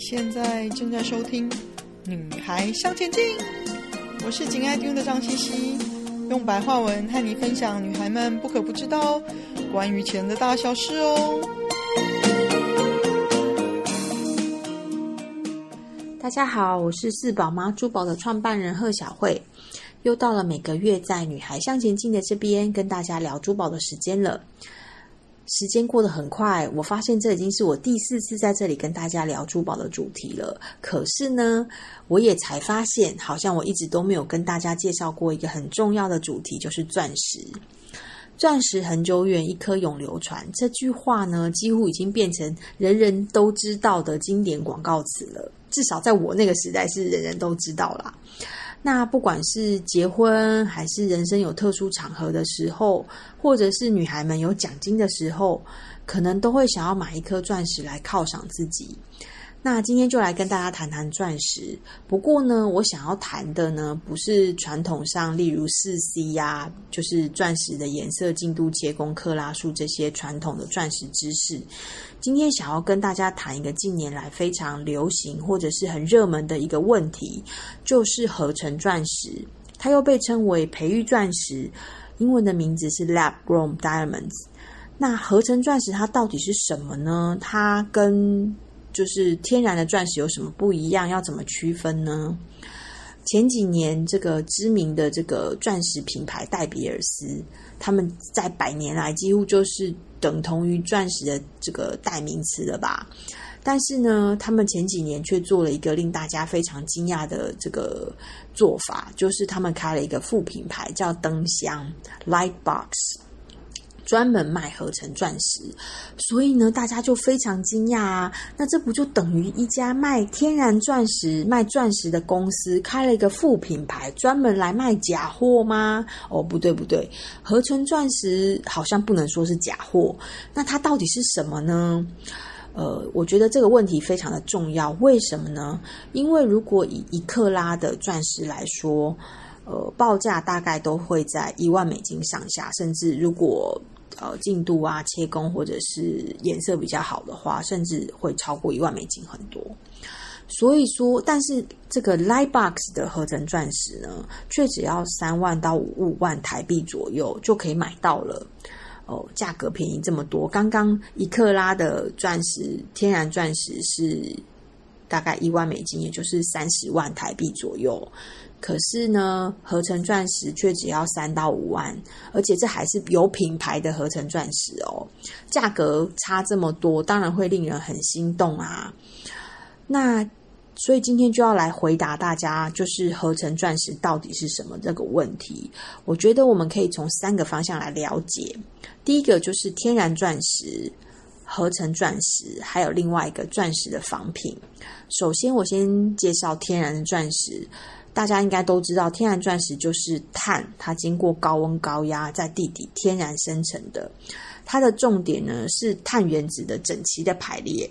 现在正在收听《女孩向前进》，我是紧爱听的张茜茜，用白话文和你分享女孩们不可不知道关于钱的大小事哦。大家好，我是四宝妈珠宝的创办人贺小慧，又到了每个月在《女孩向前进》的这边跟大家聊珠宝的时间了。时间过得很快，我发现这已经是我第四次在这里跟大家聊珠宝的主题了。可是呢，我也才发现，好像我一直都没有跟大家介绍过一个很重要的主题，就是钻石。钻石恒久远，一颗永流传。这句话呢，几乎已经变成人人都知道的经典广告词了。至少在我那个时代，是人人都知道啦。那不管是结婚，还是人生有特殊场合的时候，或者是女孩们有奖金的时候，可能都会想要买一颗钻石来犒赏自己。那今天就来跟大家谈谈钻石。不过呢，我想要谈的呢，不是传统上，例如四 C 呀，就是钻石的颜色、净度、切工、克拉数这些传统的钻石知识。今天想要跟大家谈一个近年来非常流行或者是很热门的一个问题，就是合成钻石。它又被称为培育钻石，英文的名字是 Lab Grown Diamonds。那合成钻石它到底是什么呢？它跟就是天然的钻石有什么不一样？要怎么区分呢？前几年，这个知名的这个钻石品牌戴比尔斯，他们在百年来几乎就是等同于钻石的这个代名词了吧？但是呢，他们前几年却做了一个令大家非常惊讶的这个做法，就是他们开了一个副品牌，叫灯箱 Lightbox。专门卖合成钻石，所以呢，大家就非常惊讶啊！那这不就等于一家卖天然钻石、卖钻石的公司开了一个副品牌，专门来卖假货吗？哦，不对不对，合成钻石好像不能说是假货，那它到底是什么呢？呃，我觉得这个问题非常的重要，为什么呢？因为如果以一克拉的钻石来说，呃，报价大概都会在一万美金上下，甚至如果呃，净度啊，切工或者是颜色比较好的话，甚至会超过一万美金很多。所以说，但是这个 Lightbox 的合成钻石呢，却只要三万到五万台币左右就可以买到了。哦，价格便宜这么多。刚刚一克拉的钻石，天然钻石是大概一万美金，也就是三十万台币左右。可是呢，合成钻石却只要三到五万，而且这还是有品牌的合成钻石哦，价格差这么多，当然会令人很心动啊。那所以今天就要来回答大家，就是合成钻石到底是什么这个问题。我觉得我们可以从三个方向来了解。第一个就是天然钻石、合成钻石，还有另外一个钻石的仿品。首先，我先介绍天然的钻石。大家应该都知道，天然钻石就是碳，它经过高温高压在地底天然生成的。它的重点呢是碳原子的整齐的排列，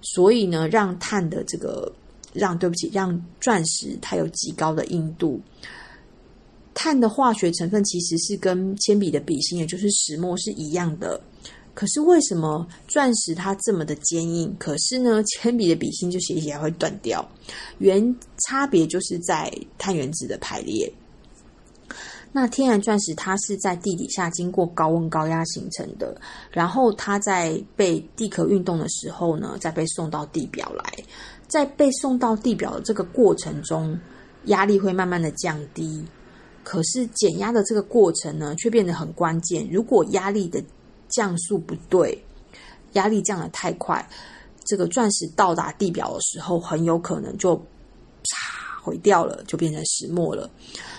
所以呢，让碳的这个让对不起，让钻石它有极高的硬度。碳的化学成分其实是跟铅笔的笔芯，也就是石墨是一样的。可是为什么钻石它这么的坚硬？可是呢，铅笔的笔芯就写起来会断掉。原差别就是在碳原子的排列。那天然钻石它是在地底下经过高温高压形成的，然后它在被地壳运动的时候呢，再被送到地表来。在被送到地表的这个过程中，压力会慢慢的降低。可是减压的这个过程呢，却变得很关键。如果压力的降速不对，压力降得太快，这个钻石到达地表的时候，很有可能就啪毁掉了，就变成石墨了。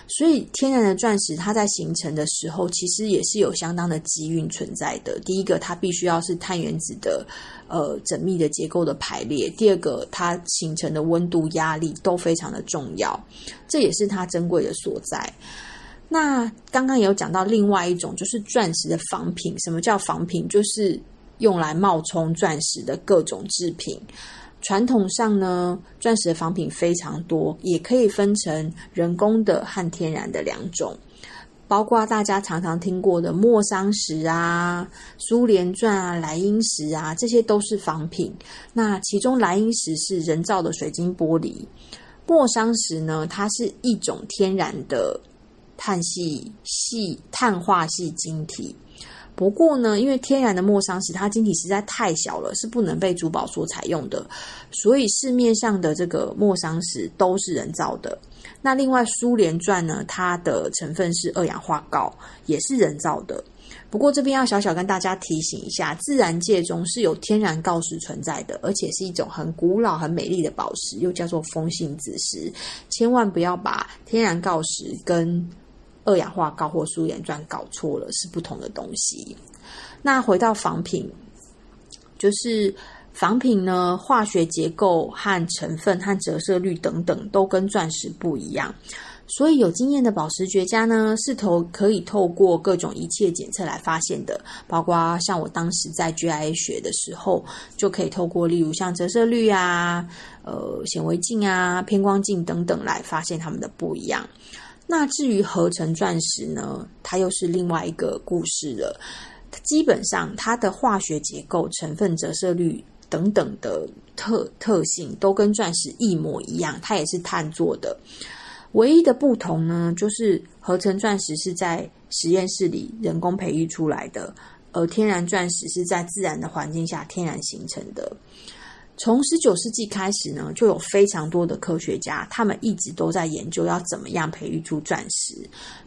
所以，天然的钻石它在形成的时候，其实也是有相当的机运存在的。第一个，它必须要是碳原子的呃缜密的结构的排列；第二个，它形成的温度、压力都非常的重要，这也是它珍贵的所在。那刚刚也有讲到另外一种，就是钻石的仿品。什么叫仿品？就是用来冒充钻石的各种制品。传统上呢，钻石的仿品非常多，也可以分成人工的和天然的两种。包括大家常常听过的莫桑石啊、苏联钻啊、莱茵石啊，这些都是仿品。那其中莱茵石是人造的水晶玻璃，莫桑石呢，它是一种天然的碳系系碳化系晶体。不过呢，因为天然的莫桑石它晶体实在太小了，是不能被珠宝所采用的，所以市面上的这个莫桑石都是人造的。那另外苏联钻呢，它的成分是二氧化锆，也是人造的。不过这边要小小跟大家提醒一下，自然界中是有天然锆石存在的，而且是一种很古老、很美丽的宝石，又叫做风信子石。千万不要把天然锆石跟二氧化锆或苏联钻搞错了，是不同的东西。那回到仿品，就是仿品呢，化学结构和成分和折射率等等都跟钻石不一样，所以有经验的宝石学家呢，是透可以透过各种仪器检测来发现的，包括像我当时在 GIA 学的时候，就可以透过例如像折射率啊、呃显微镜啊、偏光镜等等来发现它们的不一样。那至于合成钻石呢，它又是另外一个故事了。基本上，它的化学结构、成分、折射率等等的特特性都跟钻石一模一样，它也是碳做的。唯一的不同呢，就是合成钻石是在实验室里人工培育出来的，而天然钻石是在自然的环境下天然形成的。从十九世纪开始呢，就有非常多的科学家，他们一直都在研究要怎么样培育出钻石。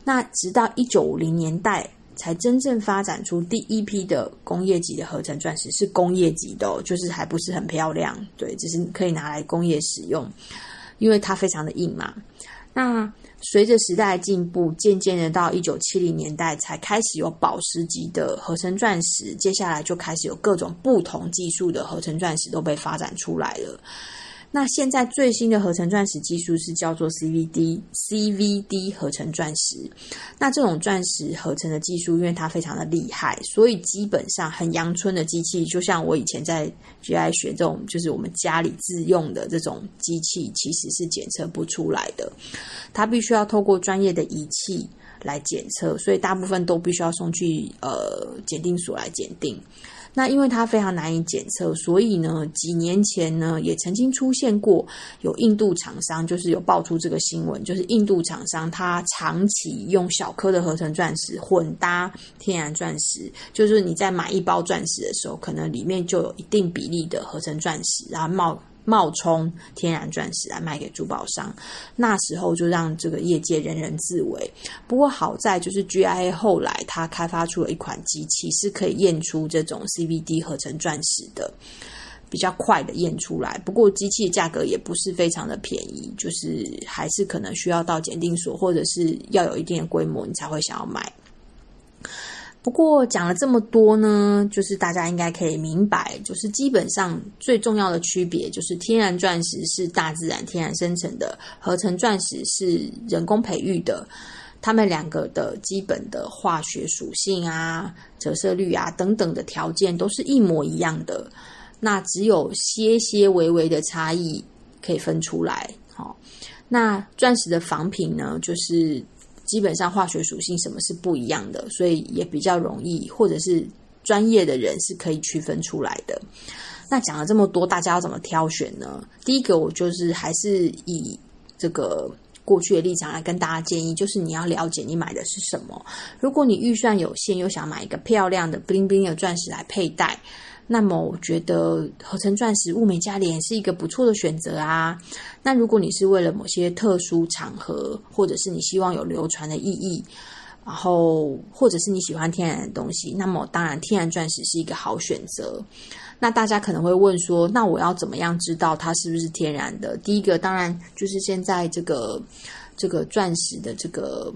那直到一九五零年代，才真正发展出第一批的工业级的合成钻石，是工业级的，就是还不是很漂亮，对，只是可以拿来工业使用，因为它非常的硬嘛。那随着时代进步，渐渐的到一九七零年代才开始有宝石级的合成钻石，接下来就开始有各种不同技术的合成钻石都被发展出来了。那现在最新的合成钻石技术是叫做 CVD CVD 合成钻石。那这种钻石合成的技术，因为它非常的厉害，所以基本上很阳春的机器，就像我以前在 GI 学这种，就是我们家里自用的这种机器，其实是检测不出来的。它必须要透过专业的仪器来检测，所以大部分都必须要送去呃检定所来检定。那因为它非常难以检测，所以呢，几年前呢，也曾经出现过有印度厂商，就是有爆出这个新闻，就是印度厂商它长期用小颗的合成钻石混搭天然钻石，就是你在买一包钻石的时候，可能里面就有一定比例的合成钻石，然后冒。冒充天然钻石来卖给珠宝商，那时候就让这个业界人人自危。不过好在就是 GIA 后来他开发出了一款机器，是可以验出这种 CVD 合成钻石的，比较快的验出来。不过机器价格也不是非常的便宜，就是还是可能需要到检定所，或者是要有一定的规模，你才会想要买。不过讲了这么多呢，就是大家应该可以明白，就是基本上最重要的区别就是天然钻石是大自然天然生成的，合成钻石是人工培育的。它们两个的基本的化学属性啊、折射率啊等等的条件都是一模一样的，那只有些些微微的差异可以分出来。好，那钻石的仿品呢，就是。基本上化学属性什么是不一样的，所以也比较容易，或者是专业的人是可以区分出来的。那讲了这么多，大家要怎么挑选呢？第一个，我就是还是以这个过去的立场来跟大家建议，就是你要了解你买的是什么。如果你预算有限，又想买一个漂亮的 bling bling 的钻石来佩戴。那么我觉得合成钻石物美价廉是一个不错的选择啊。那如果你是为了某些特殊场合，或者是你希望有流传的意义，然后或者是你喜欢天然的东西，那么当然天然钻石是一个好选择。那大家可能会问说，那我要怎么样知道它是不是天然的？第一个当然就是现在这个这个钻石的这个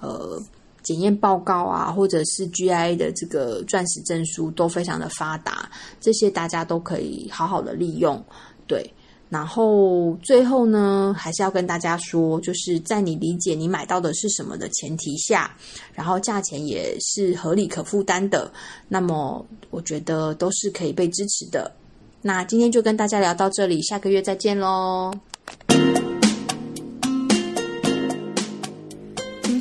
呃。检验报告啊，或者是 GIA 的这个钻石证书都非常的发达，这些大家都可以好好的利用。对，然后最后呢，还是要跟大家说，就是在你理解你买到的是什么的前提下，然后价钱也是合理可负担的，那么我觉得都是可以被支持的。那今天就跟大家聊到这里，下个月再见喽。